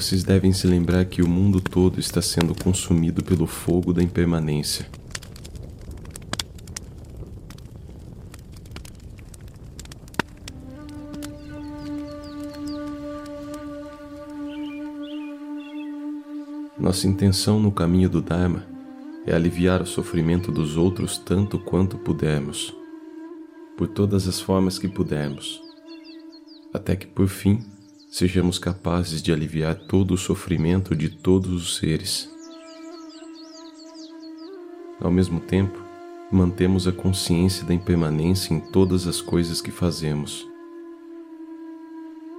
vocês devem se lembrar que o mundo todo está sendo consumido pelo fogo da impermanência. Nossa intenção no caminho do Dharma é aliviar o sofrimento dos outros tanto quanto pudermos, por todas as formas que pudermos, até que por fim sejamos capazes de aliviar todo o sofrimento de todos os seres. Ao mesmo tempo, mantemos a consciência da impermanência em todas as coisas que fazemos,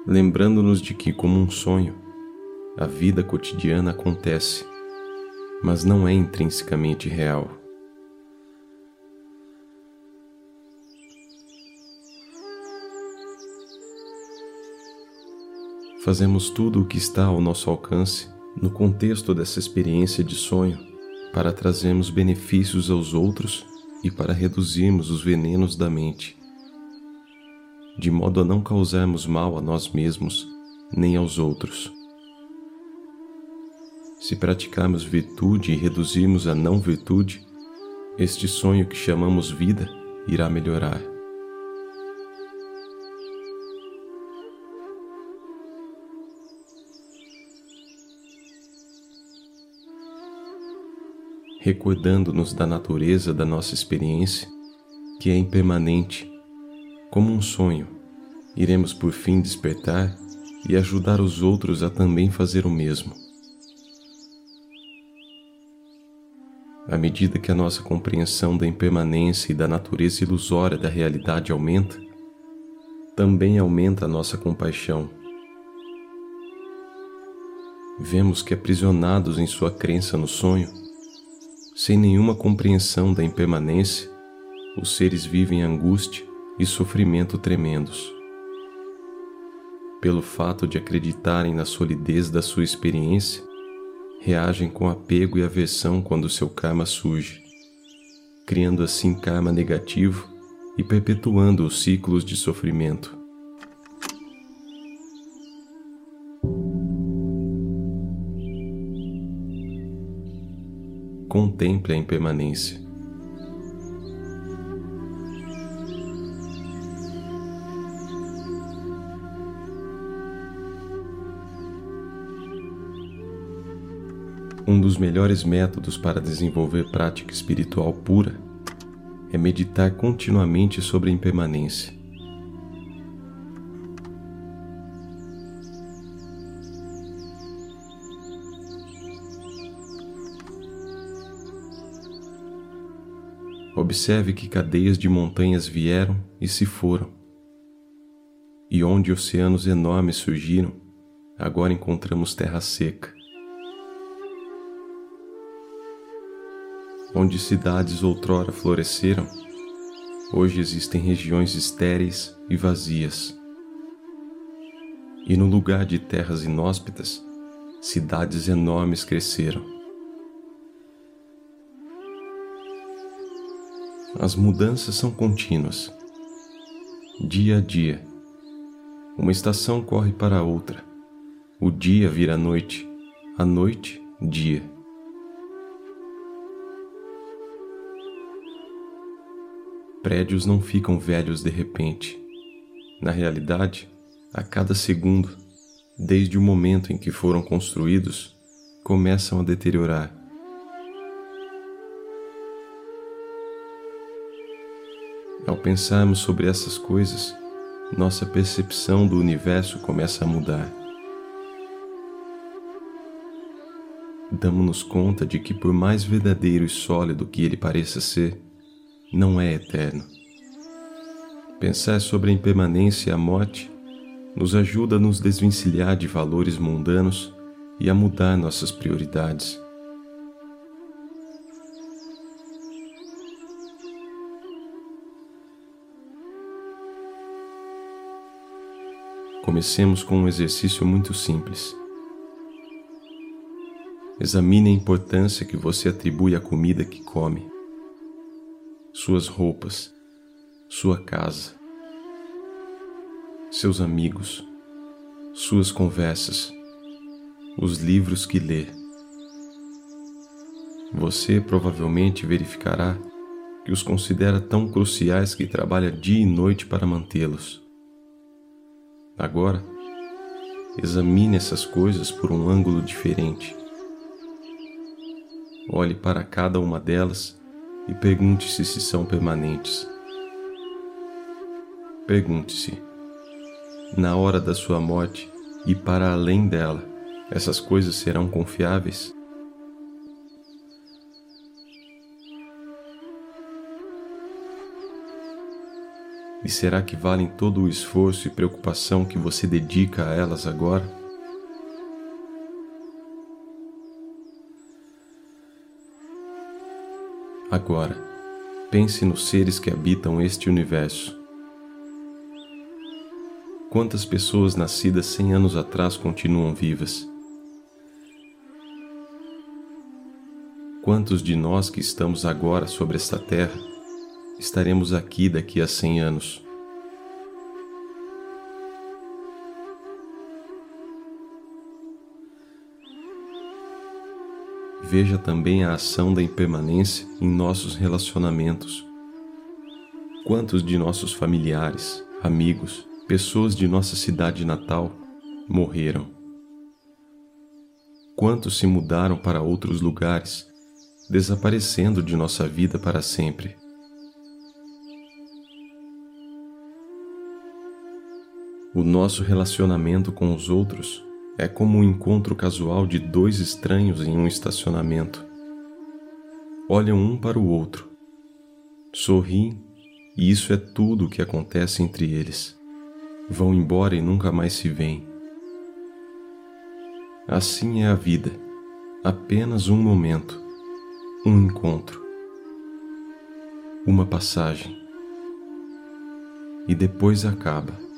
lembrando-nos de que, como um sonho, a vida cotidiana acontece, mas não é intrinsecamente real. Fazemos tudo o que está ao nosso alcance no contexto dessa experiência de sonho para trazermos benefícios aos outros e para reduzirmos os venenos da mente, de modo a não causarmos mal a nós mesmos nem aos outros. Se praticarmos virtude e reduzirmos a não virtude, este sonho que chamamos vida irá melhorar. Recordando-nos da natureza da nossa experiência, que é impermanente, como um sonho, iremos por fim despertar e ajudar os outros a também fazer o mesmo. À medida que a nossa compreensão da impermanência e da natureza ilusória da realidade aumenta, também aumenta a nossa compaixão. Vemos que, aprisionados em sua crença no sonho, sem nenhuma compreensão da impermanência, os seres vivem angústia e sofrimento tremendos. Pelo fato de acreditarem na solidez da sua experiência, reagem com apego e aversão quando seu karma surge, criando assim karma negativo e perpetuando os ciclos de sofrimento. Contemple a impermanência. Um dos melhores métodos para desenvolver prática espiritual pura é meditar continuamente sobre a impermanência. Observe que cadeias de montanhas vieram e se foram, e onde oceanos enormes surgiram, agora encontramos terra seca. Onde cidades outrora floresceram, hoje existem regiões estéreis e vazias. E no lugar de terras inóspitas, cidades enormes cresceram. As mudanças são contínuas. Dia a dia, uma estação corre para a outra. O dia vira noite, a noite, dia. Prédios não ficam velhos de repente. Na realidade, a cada segundo, desde o momento em que foram construídos, começam a deteriorar. Ao pensarmos sobre essas coisas, nossa percepção do universo começa a mudar. Damos-nos conta de que, por mais verdadeiro e sólido que ele pareça ser, não é eterno. Pensar sobre a impermanência e a morte nos ajuda a nos desvencilhar de valores mundanos e a mudar nossas prioridades. Comecemos com um exercício muito simples. Examine a importância que você atribui à comida que come suas roupas, sua casa, seus amigos, suas conversas, os livros que lê. Você provavelmente verificará que os considera tão cruciais que trabalha dia e noite para mantê-los. Agora, examine essas coisas por um ângulo diferente. Olhe para cada uma delas e pergunte-se se são permanentes. Pergunte-se, na hora da sua morte e para além dela, essas coisas serão confiáveis? E será que valem todo o esforço e preocupação que você dedica a elas agora? Agora, pense nos seres que habitam este universo. Quantas pessoas nascidas cem anos atrás continuam vivas? Quantos de nós que estamos agora sobre esta terra estaremos aqui daqui a cem anos. Veja também a ação da impermanência em nossos relacionamentos. Quantos de nossos familiares, amigos, pessoas de nossa cidade natal morreram? Quantos se mudaram para outros lugares, desaparecendo de nossa vida para sempre? O nosso relacionamento com os outros é como um encontro casual de dois estranhos em um estacionamento. Olham um para o outro, sorriem e isso é tudo o que acontece entre eles. Vão embora e nunca mais se veem. Assim é a vida, apenas um momento, um encontro, uma passagem. E depois acaba.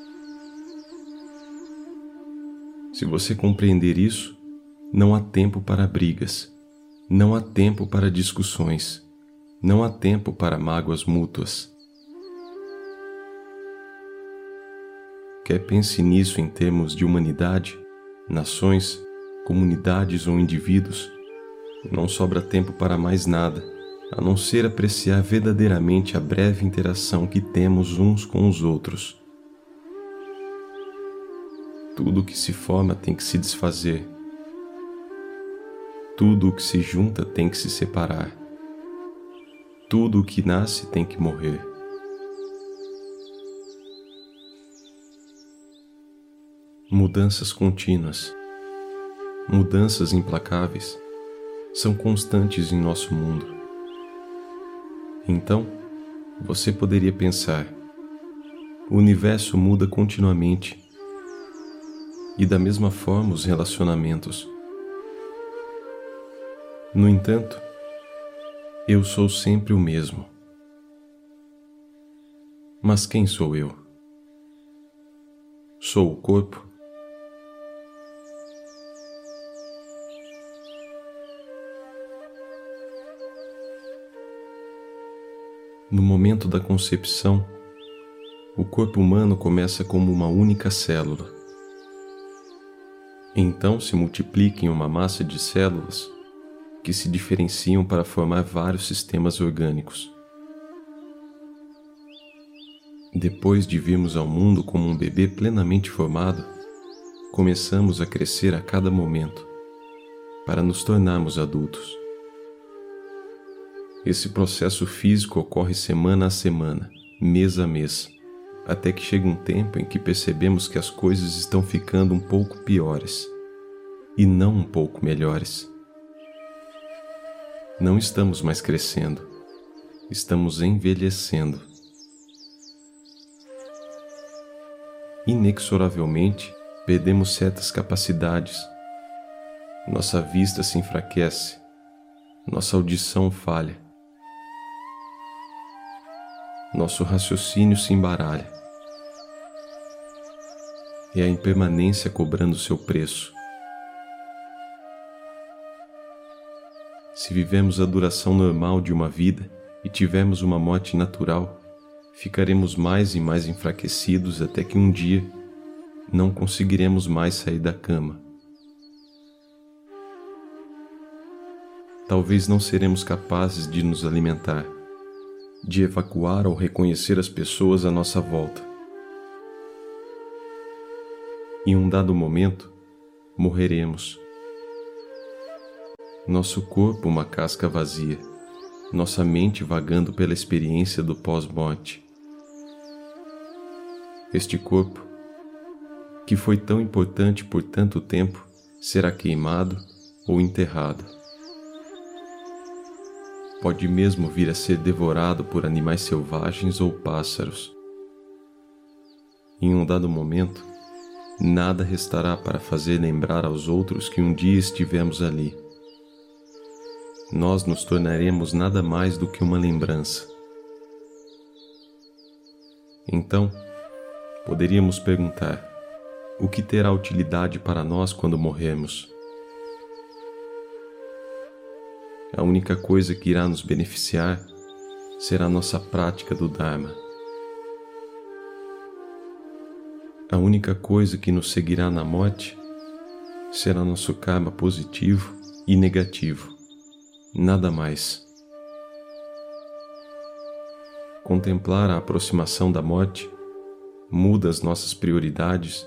Se você compreender isso, não há tempo para brigas, não há tempo para discussões, não há tempo para mágoas mútuas. Quer pense nisso em termos de humanidade, nações, comunidades ou indivíduos? Não sobra tempo para mais nada, a não ser apreciar verdadeiramente a breve interação que temos uns com os outros tudo o que se forma tem que se desfazer. Tudo o que se junta tem que se separar. Tudo o que nasce tem que morrer. Mudanças contínuas, mudanças implacáveis, são constantes em nosso mundo. Então, você poderia pensar: o universo muda continuamente e da mesma forma os relacionamentos. No entanto, eu sou sempre o mesmo. Mas quem sou eu? Sou o corpo? No momento da concepção, o corpo humano começa como uma única célula então se multiplica em uma massa de células que se diferenciam para formar vários sistemas orgânicos. Depois de virmos ao mundo como um bebê plenamente formado, começamos a crescer a cada momento para nos tornarmos adultos. Esse processo físico ocorre semana a semana, mês a mês até que chega um tempo em que percebemos que as coisas estão ficando um pouco piores e não um pouco melhores. Não estamos mais crescendo, estamos envelhecendo. Inexoravelmente, perdemos certas capacidades. Nossa vista se enfraquece, nossa audição falha nosso raciocínio se embaralha. É a impermanência cobrando seu preço. Se vivemos a duração normal de uma vida e tivermos uma morte natural, ficaremos mais e mais enfraquecidos até que um dia não conseguiremos mais sair da cama. talvez não seremos capazes de nos alimentar, de evacuar ou reconhecer as pessoas à nossa volta. Em um dado momento, morreremos. Nosso corpo uma casca vazia, nossa mente vagando pela experiência do pós-morte. Este corpo, que foi tão importante por tanto tempo, será queimado ou enterrado. Pode mesmo vir a ser devorado por animais selvagens ou pássaros. Em um dado momento, nada restará para fazer lembrar aos outros que um dia estivemos ali. Nós nos tornaremos nada mais do que uma lembrança. Então, poderíamos perguntar: o que terá utilidade para nós quando morrermos? A única coisa que irá nos beneficiar será a nossa prática do Dharma. A única coisa que nos seguirá na morte será nosso karma positivo e negativo, nada mais. Contemplar a aproximação da morte muda as nossas prioridades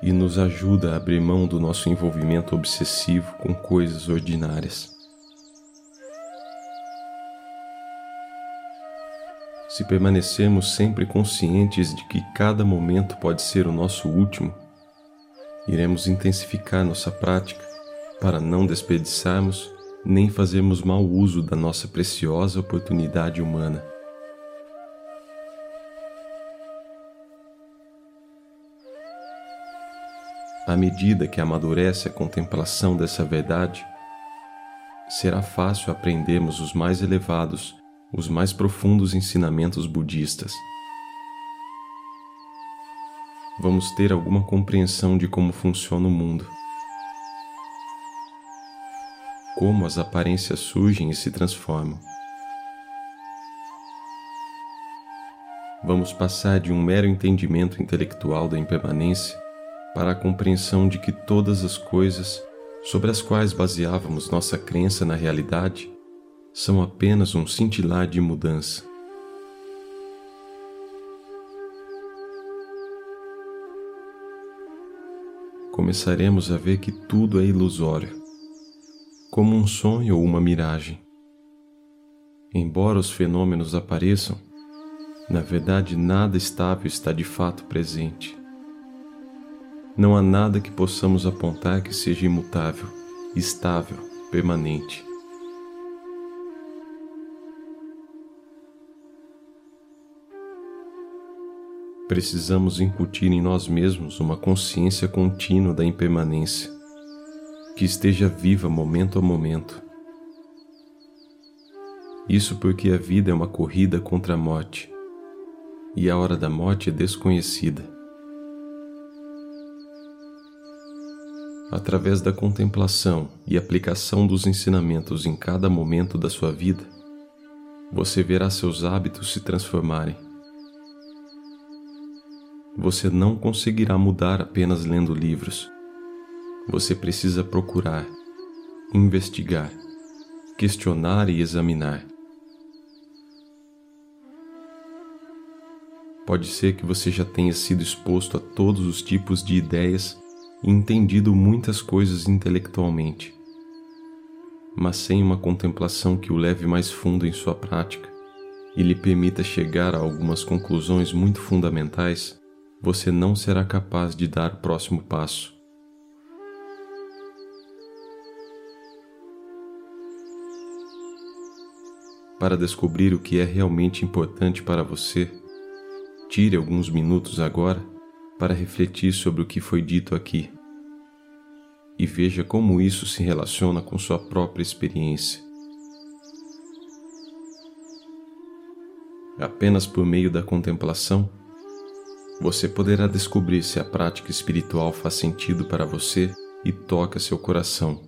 e nos ajuda a abrir mão do nosso envolvimento obsessivo com coisas ordinárias. Se permanecermos sempre conscientes de que cada momento pode ser o nosso último, iremos intensificar nossa prática para não desperdiçarmos nem fazermos mau uso da nossa preciosa oportunidade humana. À medida que amadurece a contemplação dessa verdade, será fácil aprendermos os mais elevados, os mais profundos ensinamentos budistas. Vamos ter alguma compreensão de como funciona o mundo, como as aparências surgem e se transformam. Vamos passar de um mero entendimento intelectual da impermanência para a compreensão de que todas as coisas sobre as quais baseávamos nossa crença na realidade são apenas um cintilar de mudança. Começaremos a ver que tudo é ilusório, como um sonho ou uma miragem. Embora os fenômenos apareçam, na verdade nada estável está de fato presente não há nada que possamos apontar que seja imutável, estável, permanente. Precisamos incutir em nós mesmos uma consciência contínua da impermanência, que esteja viva momento a momento. Isso porque a vida é uma corrida contra a morte, e a hora da morte é desconhecida. Através da contemplação e aplicação dos ensinamentos em cada momento da sua vida, você verá seus hábitos se transformarem. Você não conseguirá mudar apenas lendo livros. Você precisa procurar, investigar, questionar e examinar. Pode ser que você já tenha sido exposto a todos os tipos de ideias e entendido muitas coisas intelectualmente, mas sem uma contemplação que o leve mais fundo em sua prática e lhe permita chegar a algumas conclusões muito fundamentais, você não será capaz de dar o próximo passo. Para descobrir o que é realmente importante para você, tire alguns minutos agora para refletir sobre o que foi dito aqui e veja como isso se relaciona com sua própria experiência. Apenas por meio da contemplação, você poderá descobrir se a prática espiritual faz sentido para você e toca seu coração.